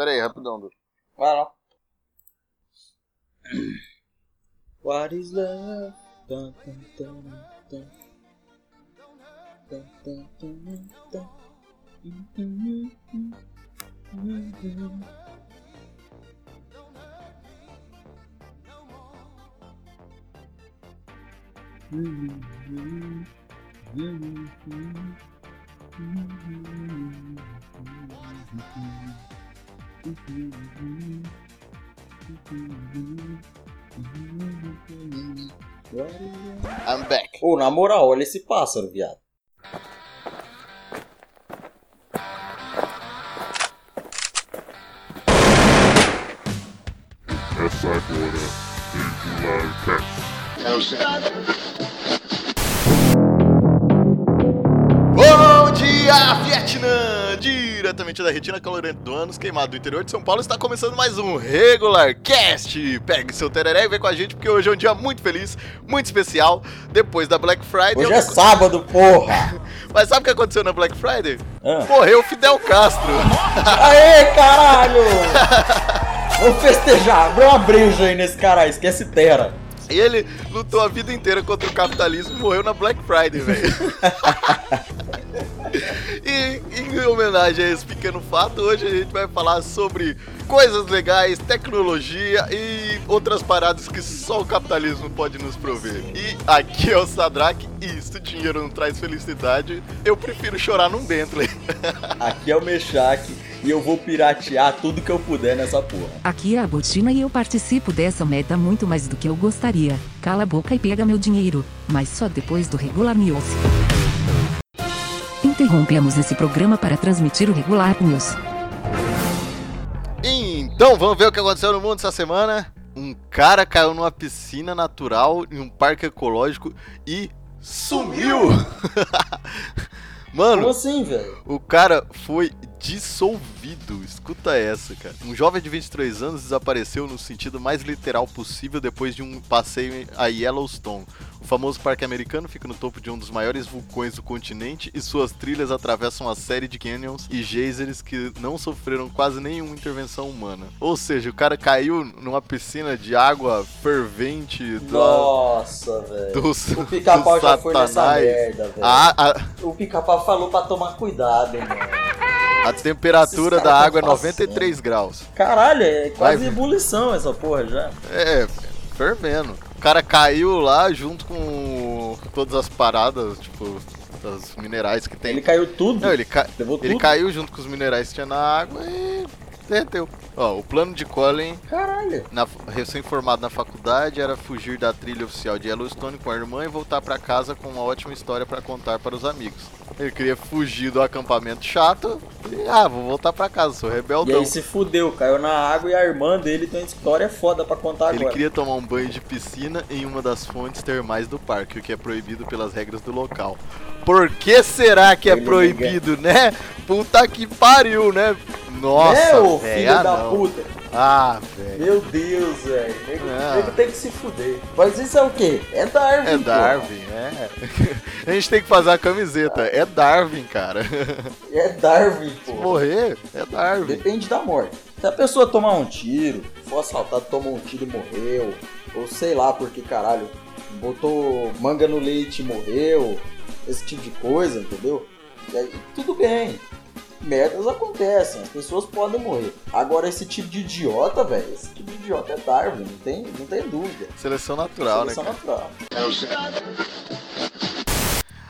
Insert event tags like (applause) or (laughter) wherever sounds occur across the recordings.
Pera aí, rapidão, Du. Vai lá. What is love? Dun, dun, dun, dun. I'm back. Ô, na moral, olha esse pássaro, viado. Essa agora Regular Cast. Bom dia, Vietnã! Diretamente da retina calorante do Anos Queimado do interior de São Paulo, está começando mais um Regular Cast. Pegue seu tereré e vem com a gente, porque hoje é um dia muito feliz, muito especial. Depois da Black Friday. Hoje eu- é sábado, porra! (laughs) Mas sabe o que aconteceu na Black Friday? Ah. Morreu o Fidel Castro. (laughs) Aê, caralho! Vamos festejar, abre uma breja aí nesse cara, esquece terra. E ele lutou a vida inteira contra o capitalismo e morreu na Black Friday, velho. (laughs) e em homenagem a esse pequeno fato, hoje a gente vai falar sobre coisas legais, tecnologia e outras paradas que só o capitalismo pode nos prover. E aqui é o Sadrak, e isso dinheiro não traz felicidade, eu prefiro chorar num Bentley. (laughs) Aqui é o Meshach e eu vou piratear tudo que eu puder nessa porra. Aqui é a Botina e eu participo dessa meta muito mais do que eu gostaria. Cala a boca e pega meu dinheiro, mas só depois do Regular News. Interrompemos esse programa para transmitir o Regular News. Então, vamos ver o que aconteceu no mundo essa semana. Um cara caiu numa piscina natural em um parque ecológico e sumiu. (laughs) Mano, Como assim, velho? o cara foi dissolvido. Escuta essa, cara. Um jovem de 23 anos desapareceu no sentido mais literal possível depois de um passeio a Yellowstone. O famoso parque americano fica no topo de um dos maiores vulcões do continente e suas trilhas atravessam uma série de canyons e geysers que não sofreram quase nenhuma intervenção humana. Ou seja, o cara caiu numa piscina de água fervente do, Nossa, velho. O pica-pau já foi nessa merda, velho. A, a, O pica-pau falou pra tomar cuidado, mano. a temperatura da água é tão 93 graus. Caralho, é quase Vai. ebulição essa porra já. É, fervendo. O cara caiu lá junto com todas as paradas, tipo, os minerais que tem. Ele caiu tudo. Não, ele, ca- ele tudo. caiu junto com os minerais que tinha na água e derreteu. Ó, o plano de Colin, Caralho. na- recém-formado na faculdade, era fugir da trilha oficial de Yellowstone com a irmã e voltar pra casa com uma ótima história pra contar para os amigos. Ele queria fugir do acampamento chato e, ah, vou voltar pra casa, sou E rebeldão. aí se fudeu, caiu na água e a irmã dele tem uma história foda pra contar Ele agora. queria tomar um banho de piscina em uma das fontes termais do parque, o que é proibido pelas regras do local. Por que será que é proibido, né? Puta que pariu, né? Nossa, é, ô filho ah, da não. puta. Ah, velho. Meu Deus, velho. Nego, Ah. nego tem que se fuder. Mas isso é o quê? É Darwin. É. Darwin, é. (laughs) A gente tem que fazer a camiseta. É Darwin, cara. (laughs) É Darwin, pô. Morrer é Darwin. Depende da morte. Se a pessoa tomar um tiro, for assaltado, tomou um tiro e morreu, ou sei lá porque caralho, botou manga no leite e morreu, esse tipo de coisa, entendeu? E aí, tudo bem. Merdas acontecem, as pessoas podem morrer. Agora esse tipo de idiota, velho, esse tipo de idiota é Darwin, não tem, não tem dúvida. Seleção natural, né, Seleção natural.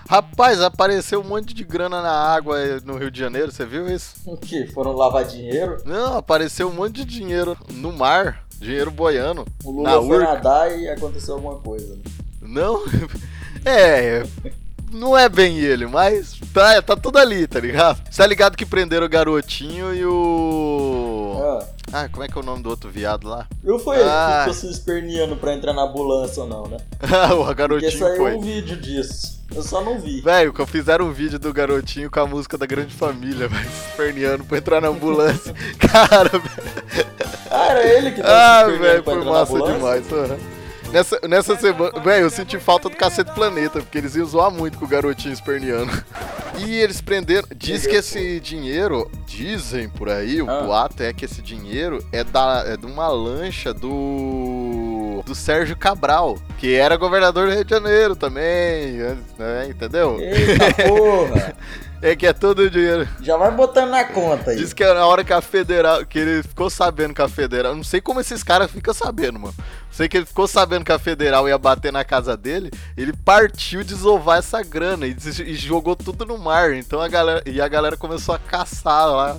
Rapaz, apareceu um monte de grana na água no Rio de Janeiro, você viu isso? (laughs) O que? Foram lavar dinheiro? Não, apareceu um monte de dinheiro no mar, dinheiro boiando. O Na Lula foi urca. nadar e aconteceu alguma coisa. né? Não, (laughs) é, não é bem ele, mas tá, tá tudo ali, tá ligado? Você tá ligado que prenderam o garotinho e o... Ah, Ah, como é que é o nome do outro viado lá? eu ele Ah. que ficou se esperneando pra entrar na ambulância ou não, né? (laughs) o Porque garotinho saiu foi. um vídeo disso. Eu só não vi. Velho, fizeram um vídeo do garotinho com a música da Grande Família, (laughs) velho, esperneando pra entrar na ambulância. (laughs) Cara, velho. Ah, era ele que tava Ah, velho, foi massa demais. aham. Nessa, nessa semana, velho, eu senti falta do Cacete Planeta, porque eles iam zoar muito com o garotinho esperneando. E eles prenderam. Diz que esse dinheiro, dizem por aí, o Ah. boato é que esse dinheiro é, da, é de uma lancha do. do Sérgio Cabral, que era governador do Rio de Janeiro também, né, entendeu? Eita porra! (laughs) É que é todo o dinheiro. Já vai botando na conta aí. Diz que é na hora que a federal. Que ele ficou sabendo que a federal. Não sei como esses caras ficam sabendo, mano. Sei que ele ficou sabendo que a federal ia bater na casa dele. Ele partiu desovar essa grana e, e jogou tudo no mar. Então a galera. E a galera começou a caçar lá.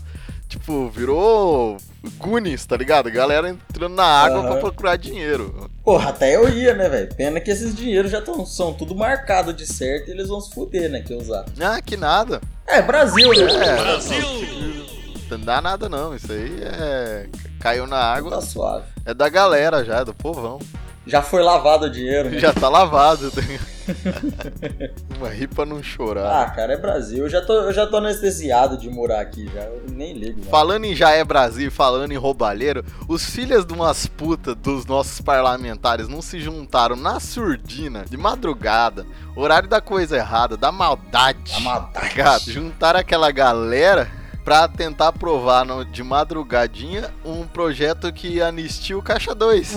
Tipo, virou. Goonies, tá ligado? A galera entrando na água Aham. pra procurar dinheiro. Porra, até eu ia, né, velho? Pena que esses dinheiros já tão, são tudo marcado de certo e eles vão se fuder, né, que usar. Ah, que nada. É, Brasil, né? É, Brasil! Não dá nada não. Isso aí é. Caiu na água. Tá suave. É da galera já, é do povão. Já foi lavado o dinheiro, né? Já tá lavado. (laughs) Uma ri pra não chorar. Ah, cara, é Brasil. Eu já tô, eu já tô anestesiado de morar aqui já. Eu nem ligo, mano. Falando em já é Brasil, falando em roubalheiro, os filhos de umas putas dos nossos parlamentares não se juntaram na surdina, de madrugada, horário da coisa errada, da maldade. A maldade. Gato, juntaram aquela galera pra tentar aprovar no- de madrugadinha um projeto que anistia o Caixa 2.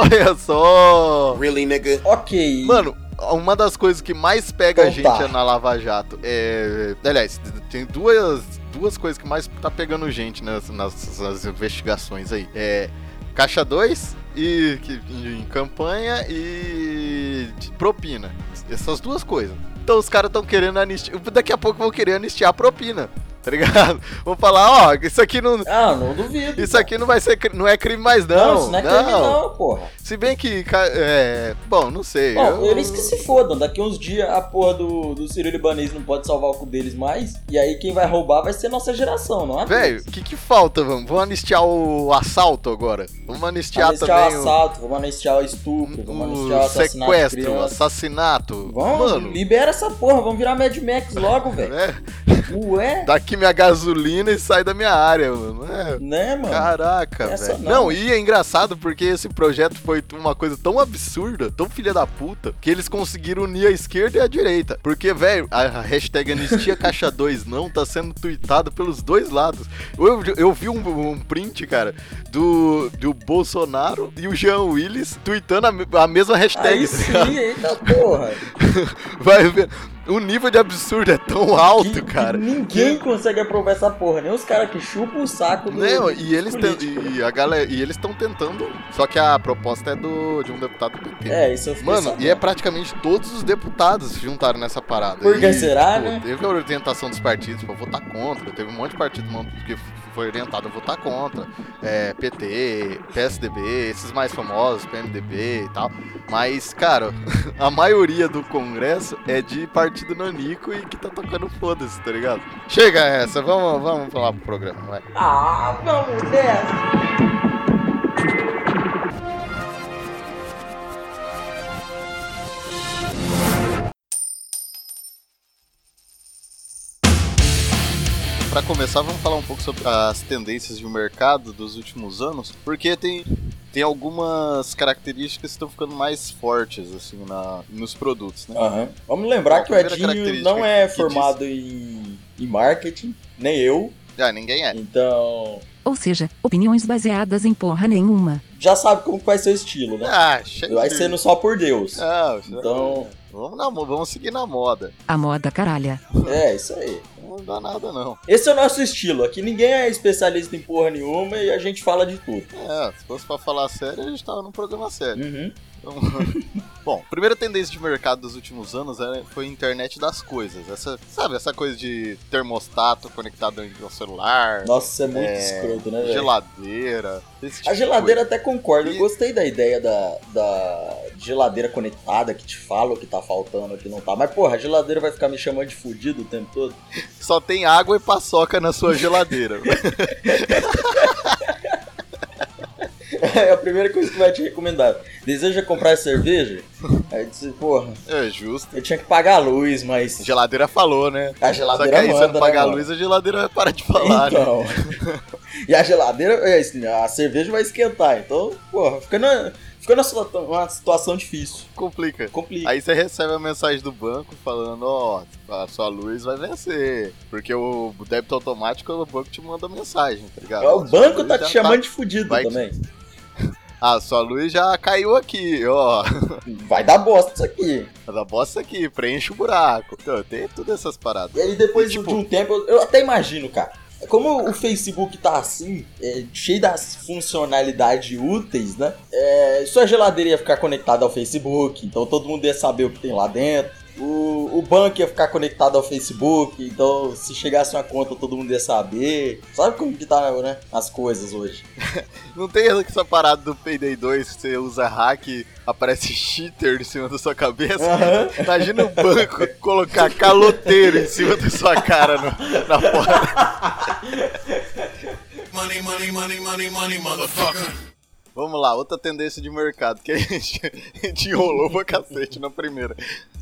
Olha só! Really, nigga? Ok. Mano, uma das coisas que mais pega a Então gente tá. na Lava Jato é. Aliás, tem duas, duas coisas que mais tá pegando gente nas, nas, nas investigações aí. É. Caixa 2 e que, em campanha e de propina. Essas duas coisas. Então os caras estão querendo anistiar. Daqui a pouco vão querer anistiar a propina. Tá ligado? (laughs) Vão falar, ó, isso aqui não. Ah, não duvido. Isso aqui não vai ser. Não é crime mais, Não, não. isso não é crime não, porra. Se bem que. É. Bom, não sei. Bom, eu- eles que se fodam. Daqui uns dias a porra do, do Ciro Libanês não pode salvar o cu deles mais. E aí quem vai roubar vai ser nossa geração, não é? Velho, o que que falta, vamos? Vamos anistiar o assalto agora. Vamos anistiar, anistiar o também assalto, vamos anistiar o estupro, vamos anistiar o o, assassinato sequestro, o assassinato. Vamos, Mano, libera essa porra, vamos virar Mad Max logo, (laughs) velho. né? Ué? Dá aqui minha gasolina e sai da minha área, mano. É, Né, mano? Caraca, velho. não. Não, e é engraçado porque esse projeto foi uma coisa tão absurda, tão filha da puta, que eles conseguiram unir a esquerda e a direita. Porque, velho, a hashtag Anistia (laughs) Caixa 2 não tá sendo tweetada pelos dois lados. Eu, eu vi um, um print, cara, do, do Bolsonaro e o Jean Willis tweetando a, a mesma hashtag. Aí sim, eita porra. (laughs) Vai ver. O nível de absurdo é tão alto, Que- que cara. ninguém consegue aprovar essa porra, nem os caras que chupam o saco do. Não, e eles e a galera, e eles estão tentando, só que a proposta é do de um deputado do PT. É, isso eu fiquei Mano, sabendo. e é praticamente todos os deputados se juntaram nessa parada. Por que será, tipo, né? Teve a orientação dos partidos pra votar contra, teve um monte de partido mano, que foi orientado a votar contra. É, PT, PSDB, esses mais famosos, PMDB e tal. Mas, cara, (laughs) a maioria do Congresso é de partido nanico e que tá tocando foda-se, tá ligado? Chega essa, vamos, vamos falar pro programa, vai. Ah, vamos nessa. Pra começar, vamos falar um pouco sobre as tendências de mercado dos últimos anos, porque tem, tem algumas características que estão ficando mais fortes assim na, nos produtos, né? Aham. Vamos lembrar que o Edinho não é formado em, em marketing, nem eu. Ah, ninguém é. Então, Ou seja, opiniões baseadas em porra nenhuma. já sabe como vai ser o estilo, né? Ah. Vai sendo só por Deus. Ah, Então, vamos, na, mo- vamos seguir na moda. A moda caralha. é isso aí. Não dá nada, não. Esse é o nosso estilo. Aqui ninguém é especialista em porra nenhuma e a gente fala de tudo. É, se fosse pra falar sério, a gente tava num programa sério. Uhum. Então, (laughs) Bom, a primeira tendência de mercado dos últimos anos foi a internet das coisas. Essa, sabe, essa coisa de termostato conectado ao celular, Nossa, isso é muito É, escroto, né, velho? geladeira. tipo A de geladeira até concordo. Eu E- gostei da ideia da, da geladeira conectada que te fala o que tá faltando, o que não tá. Mas, porra, a geladeira vai ficar me chamando de fudido o tempo todo. Só tem água e paçoca na sua geladeira. (laughs) É a primeira coisa que vai te recomendar. Deseja comprar cerveja? Aí disse, porra, é justo. eu tinha que pagar a luz, mas. A geladeira falou, né? A Só geladeira que aí, se manda, não pagar né, a luz, a geladeira vai parar de falar, né? Então. (laughs) e a geladeira, é, a cerveja vai esquentar. Então, porra, fica, na- Ficou numa situação difícil. Complica. Complica. Aí você recebe a mensagem do banco falando, ó, oh, a sua luz vai vencer. Porque o débito automático, o banco te manda mensagem, tá ligado? O banco tá te chamando tá... de fudido vai também. (laughs) Te... Ah, sua luz já caiu aqui, ó. (laughs) Vai dar bosta isso aqui. Vai dar bosta aqui, preenche o buraco. Então, tem todas essas paradas. E aí depois e, tipo... de um tempo, eu até imagino, cara. Como o Facebook tá assim, é, cheio das funcionalidades úteis, né? É, sua geladeira ia ficar conectada ao Facebook, então todo mundo ia saber o que tem lá dentro. O, o banco ia ficar conectado ao Facebook, então se chegasse uma conta todo mundo ia saber. Sabe como que tá, né? As coisas hoje. (laughs) Não tem essa parada do Payday 2 que você usa hack aparece cheater em cima da sua cabeça? Uhum. Imagina o banco (laughs) colocar caloteiro em cima da sua cara no, na porta. Money, money, money, money, money, motherfucker. Vamos lá, outra tendência de mercado que a gente, (laughs) a gente enrolou pra cacete na primeira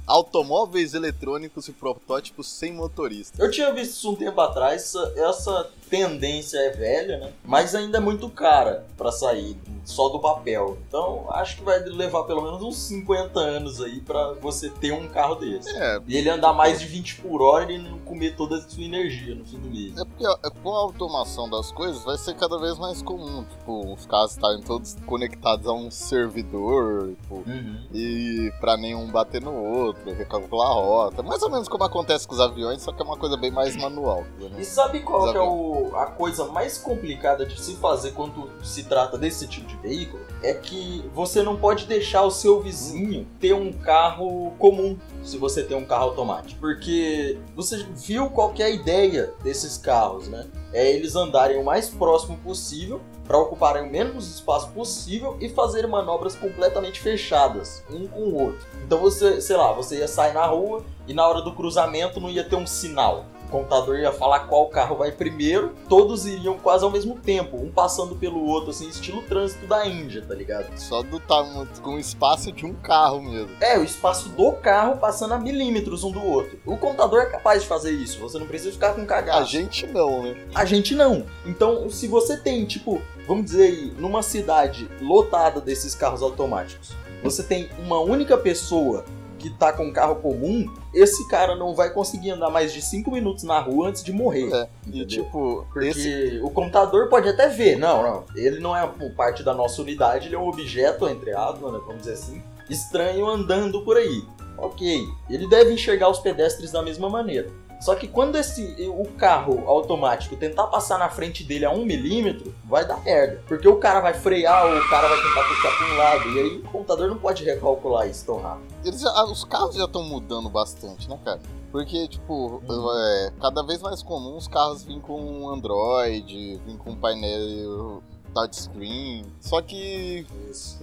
automóveis eletrônicos e protótipos sem motorista. Eu tinha visto isso um tempo atrás, essa, tendência é velha, né? Mas ainda é muito cara para sair só do papel. Então, acho que vai levar pelo menos uns 50 anos aí para você ter um carro desse. É. E ele andar mais de 20 por hora e não comer toda a sua energia no fim do mês. É porque com a automação das coisas vai ser cada vez mais comum, tipo, os carros estarem todos conectados a um servidor, tipo, uhum. e para nenhum bater no outro, recalcular a rota. Mais ou menos como acontece com os aviões, só que é uma coisa bem mais manual. Né? E sabe qual é o, a coisa mais complicada de se fazer quando se trata desse tipo de veículo é que você não pode deixar o seu vizinho ter um carro comum se você tem um carro automático. Porque você viu qual é a ideia desses carros, né? É eles andarem o mais próximo possível para ocuparem o menos espaço possível e fazer manobras completamente fechadas, um com o outro. Então você, sei lá, você ia sair na rua e na hora do cruzamento não ia ter um sinal computador ia falar qual carro vai primeiro, todos iriam quase ao mesmo tempo, um passando pelo outro, assim, estilo trânsito da Índia, tá ligado? Só do tamanho, com o espaço de um carro mesmo. É, o espaço do carro passando a milímetros um do outro. O computador é capaz de fazer isso, você não precisa ficar com cagado. A gente não, né? A gente não. Então, se você tem, tipo, vamos dizer aí, numa cidade lotada desses carros automáticos, você tem uma única pessoa que tá com um carro comum, esse cara não vai conseguir andar mais de 5 minutos na rua antes de morrer. É. E tipo, porque esse... o computador pode até ver, não, não, ele não é parte da nossa unidade, ele é um objeto, entre aspas, né, vamos dizer assim, estranho andando por aí. Ok, ele deve enxergar os pedestres da mesma maneira. Só que quando esse o carro automático tentar passar na frente dele a um milímetro, vai dar merda. Porque o cara vai frear ou o cara vai tentar puxar para um lado. E aí o computador não pode recalcular isso tão rápido. Eles já, os carros já estão mudando bastante, né, cara? Porque, tipo, uhum. é, cada vez mais comum os carros vêm com Android, vêm com painel touchscreen. Só que,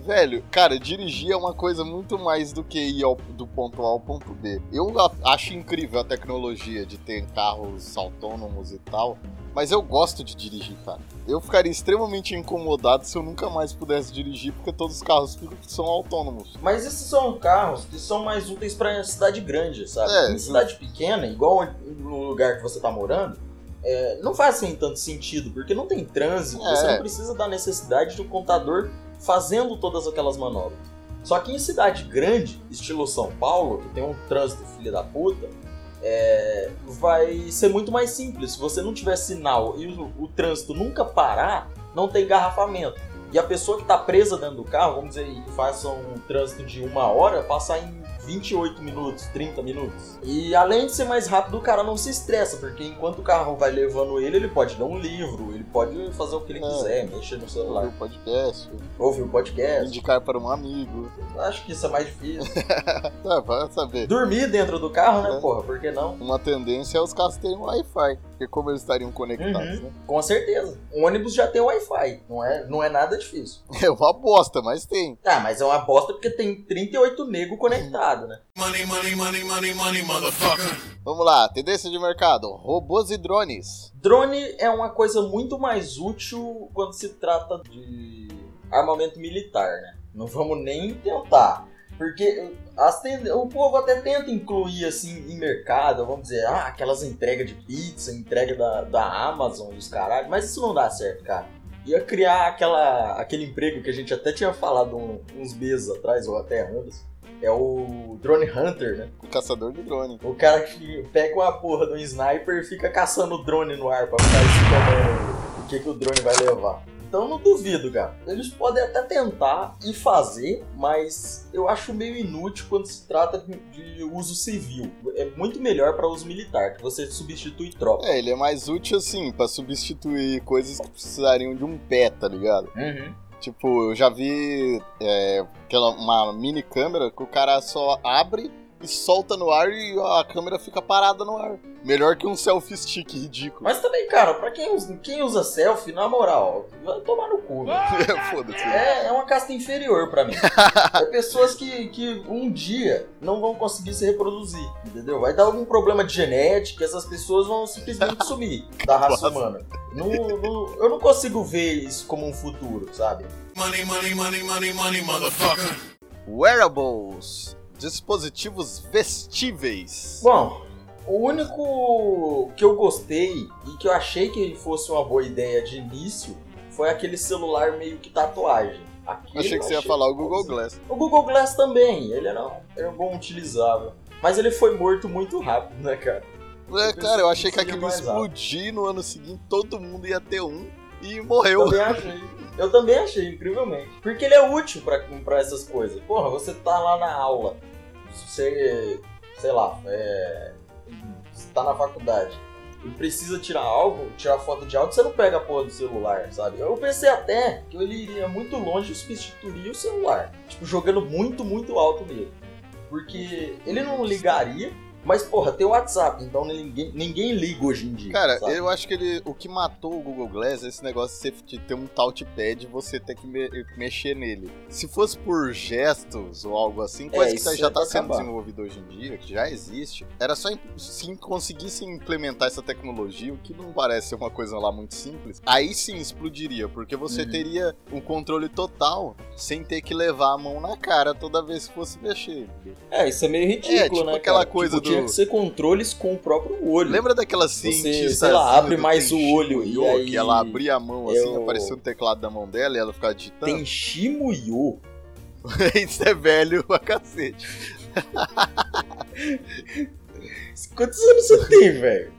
velho, cara, dirigir é uma coisa muito mais do que ir ao, do ponto A ao ponto B. Eu acho incrível a tecnologia de ter carros autônomos e tal. Mas eu gosto de dirigir, cara. Eu ficaria extremamente incomodado se eu nunca mais pudesse dirigir, porque todos os carros são autônomos. Mas esses são carros que são mais úteis para cidade grande, sabe? É, em cidade pequena, igual no lugar que você tá morando, é, não faz assim tanto sentido, porque não tem trânsito, é. você não precisa da necessidade de um contador fazendo todas aquelas manobras. Só que em cidade grande, estilo São Paulo, que tem um trânsito filha da puta, é, vai ser muito mais simples. Se você não tiver sinal e o, o trânsito nunca parar, não tem engarrafamento. E a pessoa que está presa dentro do carro, vamos dizer, que faça um trânsito de uma hora, passar em 28 minutos, 30 minutos. E além de ser mais rápido, o cara não se estressa, porque enquanto o carro vai levando ele, ele pode ler um livro, ele pode fazer o que ele é, quiser, mexer no celular. Ouvir o podcast. Ouvir o podcast. Indicar para um amigo. Acho que isso é mais difícil. é, (laughs) vai saber. Dormir dentro do carro, né, é. porra? Por que não? Uma tendência é os carros terem Wi-Fi. Porque como eles estariam conectados, uhum. né? Com certeza. O ônibus já tem Wi-Fi. Não é, não é nada difícil. (laughs) É uma bosta, mas tem. Ah, mas é uma bosta porque tem 38 nego conectado, né? Money, money, money, money, money, motherfucker. Vamos lá, tendência de mercado: robôs e drones. Drone é uma coisa muito mais útil quando se trata de armamento militar, né? Não vamos nem tentar. Porque o povo até tenta incluir assim em mercado, vamos dizer, ah, aquelas entregas de pizza, entrega da, da Amazon e os caralho, mas isso não dá certo, cara. Ia criar aquela, aquele emprego que a gente até tinha falado um- uns meses atrás, ou até anos. É o Drone Hunter, né? O caçador de drone. O cara que pega uma porra de um sniper e fica caçando o drone no ar pra ficar escolhendo o que, que o drone vai levar. Então não duvido, cara. Eles podem até tentar e fazer, mas eu acho meio inútil quando se trata de, uso civil. É muito melhor pra uso militar, que você substitui tropa. É, ele é mais útil assim, pra substituir coisas que precisariam de um pé, tá ligado? Uhum. Tipo, eu já vi é, aquela, uma mini câmera que o cara só abre e solta no ar e a câmera fica parada no ar. Melhor que um selfie stick ridículo. Mas também, cara, pra quem usa, quem usa selfie, na moral, vai tomar no cu. velho. (laughs) Foda-se. É, é uma casta inferior pra mim. (laughs) É pessoas que, que um dia não vão conseguir se reproduzir, entendeu? Vai dar algum problema de genética, essas pessoas vão simplesmente (laughs) sumir da raça Nossa. humana. Não- não- eu não consigo ver isso como um futuro, sabe? Money, money, money, money, money, motherfucker. Wearables. Dispositivos vestíveis. Bom, o único que eu gostei e que eu achei que fosse uma boa ideia de início foi aquele celular meio que tatuagem. Aquele Achei que eu você ia achei falar o Google. Glass. O Google Glass também, ele era, era bom utilizável. Mas ele foi morto muito rápido, né, cara? É, cara, eu achei que aquilo ia explodir no ano seguinte, todo mundo ia ter um e morreu. Também achei. Eu também achei, incrivelmente. Porque ele é útil pra, pra essas coisas. Porra, você tá lá na aula. Você, sei lá, é, você tá na faculdade. E precisa tirar algo, tirar foto de algo, você não pega a porra do celular, sabe? Eu pensei até que ele iria muito longe e substituiria o celular. Tipo, jogando muito, muito alto nele. Porque ele não ligaria, mas, porra, tem o WhatsApp, então ninguém, ninguém liga hoje em dia. Cara, sabe? eu acho que ele, o que matou o Google Glass é esse negócio de você ter um touchpad e você ter que me- mexer nele. Se fosse por gestos ou algo assim, coisa que isso já é tá pra sendo acabar. desenvolvido hoje em dia, que já existe, era só se conseguisse implementar essa tecnologia, o que não parece ser uma coisa lá muito simples, aí sim explodiria, porque você Uhum. teria um controle total sem ter que levar a mão na cara toda vez que fosse mexer. É, isso é meio ridículo, É, tipo né? aquela cara? coisa Tipo, Tinha que ser controles com o próprio olho. Lembra daquela Você, cientista sei lá, abre mais o olho e aí... que ela abria a mão assim, eu- aparecia o teclado da mão dela e ela ficava digitando? Tem Shimuyo. (laughs) Isso é velho pra cacete. (laughs) Quantos anos você tem, velho?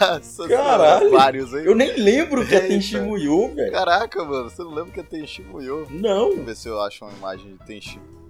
Nossa Caralho. vários aí. Eu nem lembro que tem Shimuyo, velho. Caraca, mano, você não lembra que é Tenchi Muyo? Não. Deixa eu ver se eu acho uma imagem de Tenchi. Como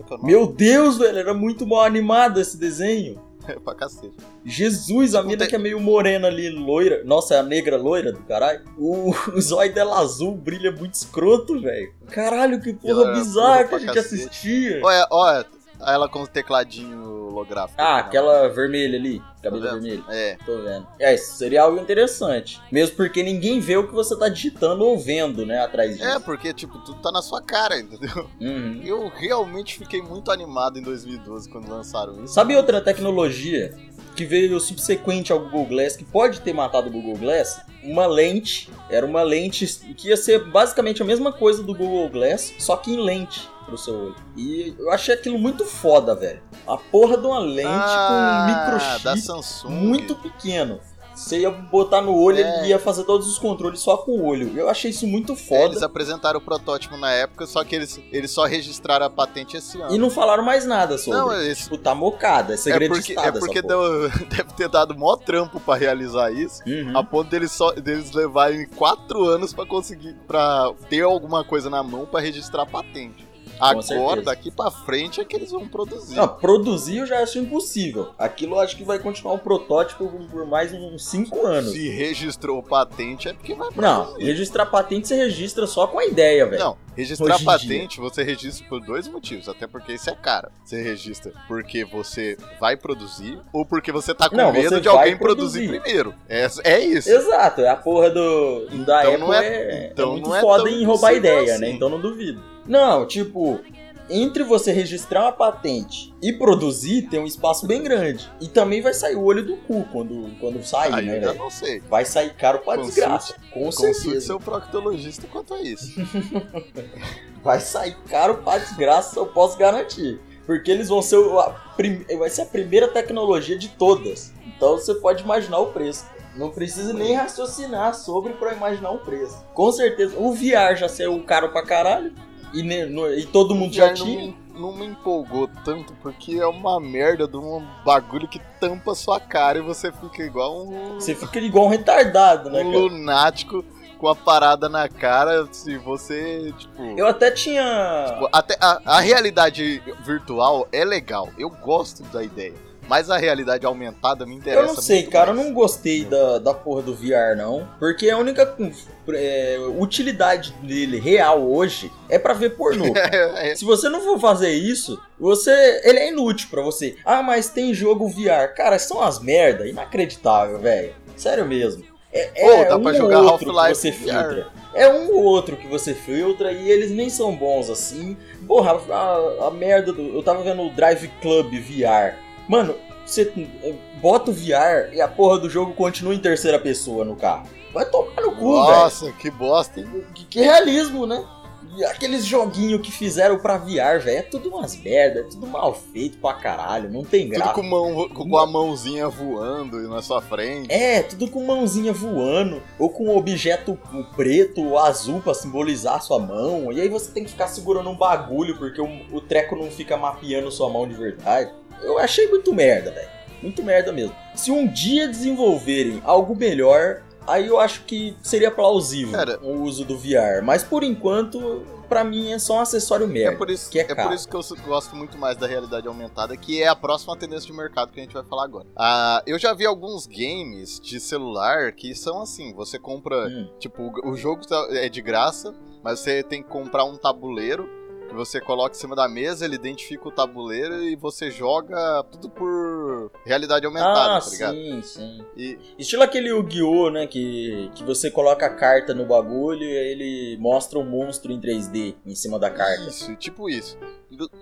é é? Meu Deus, velho, era muito mal animado esse desenho. (laughs) É pra cacete. Jesus, a mina tem- que é meio morena ali, loira. Nossa, é a negra loira do caralho. O, (laughs) o zóio dela azul brilha muito escroto, velho. Caralho, que porra era bizarra que a gente cacete. assistia. Olha, olha, ela com o tecladinho holográfico. Ah, Não. aquela vermelha ali, cabelo Tá vendo? vermelho. É. Tô vendo. É, isso seria algo interessante. Mesmo porque ninguém vê o que você tá digitando ou vendo, né, atrás disso. É, porque, tipo, tudo tá na sua cara, entendeu? Uhum. Eu realmente fiquei muito animado em 2012 quando lançaram isso. Sabe outra tecnologia que veio subsequente ao Google Glass, que pode ter matado o Google Glass? Uma lente. Era uma lente que ia ser basicamente a mesma coisa do Google Glass, só que em lente pro seu olho. E eu achei aquilo muito foda, velho. A porra de uma lente ah, com um da microchip Samsung. muito pequeno. Você ia botar no olho É. ele ia fazer todos os controles só com o olho. Eu achei isso muito É, foda. Eles apresentaram o protótipo na época, só que eles, eles só registraram a patente esse ano. E não falaram mais nada sobre. Não, esse- Tipo, tá mocada, é é segredo porque, de estado é porque deu- (laughs) deve ter dado mó trampo pra realizar isso. Uhum. A ponto deles, só, deles levarem quatro anos pra conseguir, pra ter alguma coisa na mão pra registrar a patente. Agora, daqui pra frente é que eles vão produzir. Não, produzir eu já acho impossível. Aquilo eu acho que vai continuar um protótipo por mais uns 5 anos. Se registrou patente é porque vai Não, produzir. registrar patente você registra só com a ideia, velho. Não, registrar Hoje patente você registra por dois motivos, até porque isso é caro. Você registra porque você vai produzir ou porque você tá com Não, medo de alguém produzir, produzir. primeiro. É, é isso. Exato, é a porra do da Então Apple não é- é, então é muito não é foda em roubar ideia, assim. né? Então não duvido. Não, tipo, entre você registrar uma patente e produzir, tem um espaço bem grande. E também vai sair o olho do cu quando, quando sair, Aí né, eu não sei. Vai sair caro pra Consulte- desgraça. Com Consulte certeza. seu proctologista quanto a isso. (laughs) Vai sair caro pra desgraça, eu posso garantir. Porque eles vão ser prim- vai ser a primeira tecnologia de todas. Então você pode imaginar o preço. Não precisa nem raciocinar sobre pra imaginar o preço. Com certeza. O VR já saiu caro pra caralho. E, no- e todo mundo já não, tinha. me- não me empolgou tanto, porque é uma merda de um bagulho que tampa sua cara e você fica igual um, Você fica igual um retardado, né, um cara? lunático com a parada na cara. Se você, tipo. Eu até tinha. Até a, a realidade virtual é legal, eu gosto da ideia. Mas a realidade aumentada me interessa. Eu não sei, cara, eu mais. não gostei da, da porra do VR, não. Porque a única é, utilidade dele real hoje é pra ver pornô. (laughs) É, é, Se você não for fazer isso, você. Ele é inútil pra você. Ah, mas tem jogo VR. Cara, são as merda, inacreditável, velho. Sério mesmo. É, é dá um pra jogar outro que você filtra. É um ou outro que você filtra e eles nem são bons assim. Porra, a, a merda do. Eu tava vendo o Drive Club VR. Mano, você bota o VR e a porra do jogo continua em terceira pessoa no carro. Vai tomar no cu, velho. Nossa, que bosta, hein? Que, que realismo, né? E aqueles joguinhos que fizeram pra VR, velho, é tudo umas merda, é tudo mal feito pra caralho, não tem Tudo graça. com, mão, com a mãozinha voando na sua frente. É, tudo com mãozinha voando, ou com um objeto preto ou azul pra simbolizar a sua mão, e aí você tem que ficar segurando um bagulho porque o, o treco não fica mapeando sua mão de verdade. Eu achei muito merda, velho. Muito merda mesmo. Se um dia desenvolverem algo melhor, aí eu acho que seria plausível Cara. o uso do VR. Mas por enquanto, pra mim é só um acessório É merda. por, isso, que é é por isso que eu gosto muito mais da realidade aumentada, que é a próxima tendência de mercado que a gente vai falar agora. Ah, eu já vi alguns games de celular que são assim: você compra, Hum. tipo, o o jogo tá- é de graça, mas você tem que comprar um tabuleiro que você coloca em cima da mesa, ele identifica o tabuleiro e você joga tudo por realidade aumentada, Ah, tá ligado? sim, sim. E Estilo aquele Yu-Gi-Oh, né? Que, que você coloca a carta no bagulho e aí ele mostra um monstro em 3D em cima da carta. isso, tipo isso.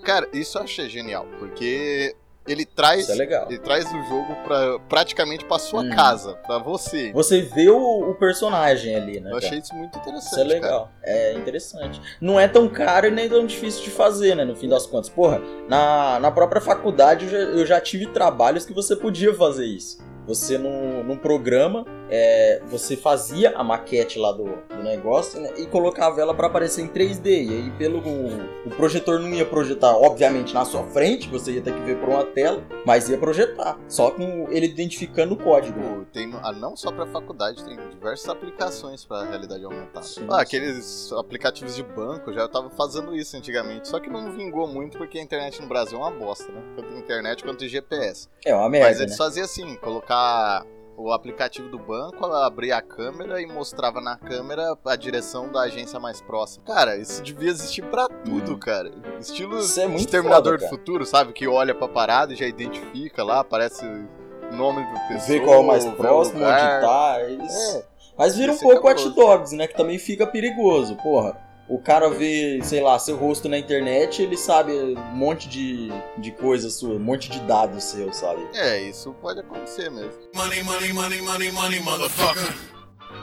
Cara, isso eu achei genial, porque ele traz Isso é. Ele traz o jogo pra, praticamente pra sua Hum. casa, pra você. Você vê o, o personagem ali, né? Eu cara? achei isso muito interessante. Isso é legal. É interessante. Não é tão caro e nem tão difícil de fazer, né? No fim das contas. Porra, na, na própria faculdade eu já, eu já tive trabalhos que você podia fazer isso. Você num, num programa, é, você fazia a maquete lá do, do negócio né, e colocava ela pra aparecer em 3D. E aí pelo o projetor não ia projetar, obviamente, na sua frente, você ia ter que ver por uma tela, mas ia projetar. Só com ele identificando o código. Tipo, tem, ah, não só pra faculdade, tem diversas aplicações pra realidade aumentada. Sim, ah, sim. aqueles aplicativos de banco já tava fazendo isso antigamente, só que não vingou muito porque a internet no Brasil é uma bosta, né? Tanto internet quanto GPS. É uma Mas merda, eles né? faziam assim, colocar o aplicativo do banco, abria a câmera e mostrava na câmera a direção da agência mais próxima. Cara, isso devia existir pra tudo, Hum. cara. Estilo Isso é muito Exterminador foda, do. Futuro, sabe? Que olha pra parada e já identifica lá, aparece o nome da pessoa. Ver qual é o mais vê próximo, onde tá. Eles... É, Mas vira um Esse é pouco. Watch Dogs, né? Que também fica perigoso, porra. O cara vê, sei lá, seu rosto na internet, ele sabe um monte de, de coisa sua, um monte de dados seu, sabe? é, isso pode acontecer mesmo. Money, money, money, money, money, motherfucker.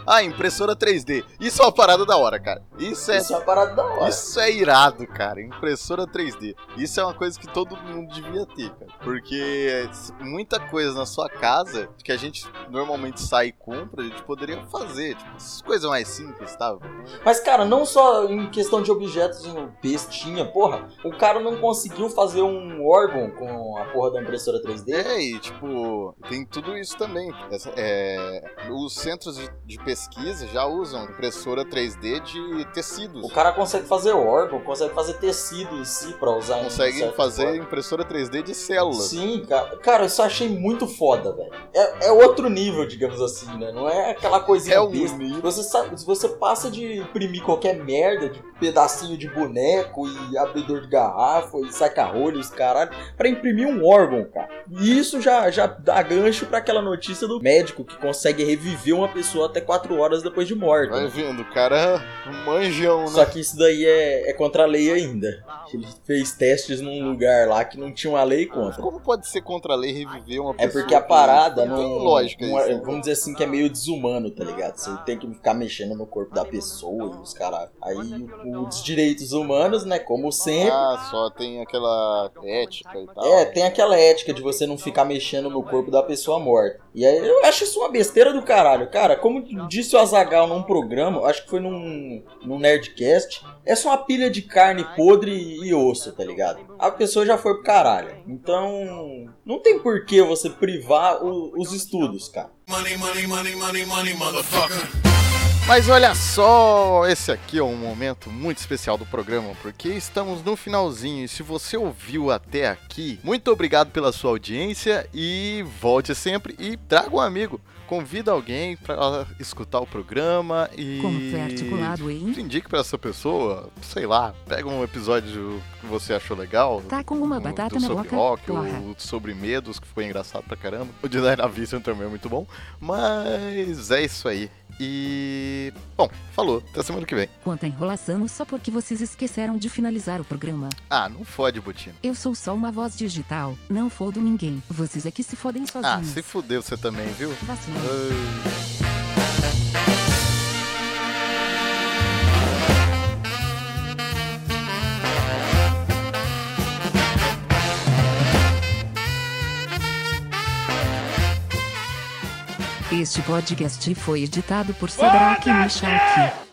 Ah, impressora 3D. Isso é uma parada da hora, cara. Isso é Isso é uma parada da hora. Isso é irado, cara. Impressora 3D. Isso é uma coisa que todo mundo devia ter, cara. Porque muita coisa na sua casa que a gente normalmente sai e compra, a gente poderia fazer. Tipo, essas coisas mais simples, tá? Mas, cara, não só em questão de objetos em bestinha, porra, o cara não conseguiu fazer um órgão com a porra da impressora 3D. É, e tipo, tem tudo isso também. Essa- é, os centros de, de pesquisa já usam impressora 3D de tecidos. O cara consegue fazer órgão, consegue fazer tecido em si pra usar certas fazer formas. impressora 3D de células. Sim, cara. Cara, isso eu achei muito foda, velho. É, é outro nível, digamos assim, né? Não é aquela coisinha É um besta. nível. Você sabe, se você passa de imprimir qualquer merda, de pedacinho de boneco e abridor de garrafa e saca-rolhos, caralho, pra imprimir um órgão, cara. E isso já, já dá gancho pra aquela notícia do médico que consegue reviver uma pessoa até 24 horas depois de morto. Vai vendo, o cara é um manjão, né? Só que isso daí é, é contra a lei ainda. Ele fez testes num lugar lá que não tinha uma lei contra. Como pode ser contra a lei reviver uma É pessoa? porque a parada não tem lógica não é- isso. né? Vamos dizer assim que é meio desumano, tá ligado? Você tem que ficar mexendo no corpo da pessoa e os caras. Aí os direitos humanos, né? Como sempre. Ah, só tem aquela ética e tal. É, tem aquela ética de você não ficar mexendo no corpo da pessoa morta. E aí eu acho isso uma besteira do caralho. Cara, como disse o Azagal num programa, acho que foi num, num Nerdcast, é só uma pilha de carne podre e osso, tá ligado? A pessoa já foi pro caralho. Então, não tem por que você privar o- os estudos, cara. Money, money, money, money, money, motherfucker. Mas olha só, esse aqui é um momento muito especial do programa, porque estamos no finalzinho. E se você ouviu até aqui, muito obrigado pela sua audiência e volte sempre e traga um amigo. Convida alguém para escutar o programa e Como foi articulado, hein? indique para essa pessoa, sei lá, pega um episódio que você achou legal. Tá com uma batata do na sobre boca, rock, porra. o sobre medos, que foi engraçado pra caramba. O de Dyna Vision também é muito bom. Mas é isso aí. E. Bom, falou. Até semana que vem. Quanta enrolação só porque vocês esqueceram de finalizar o programa. Ah, não fode, Botino. Eu sou só uma voz digital, não fodo ninguém. Vocês é que se fodem Ah, sozinhos. se fudeu você também, viu? Vacilão. Este podcast foi editado por Sadraque Michalki.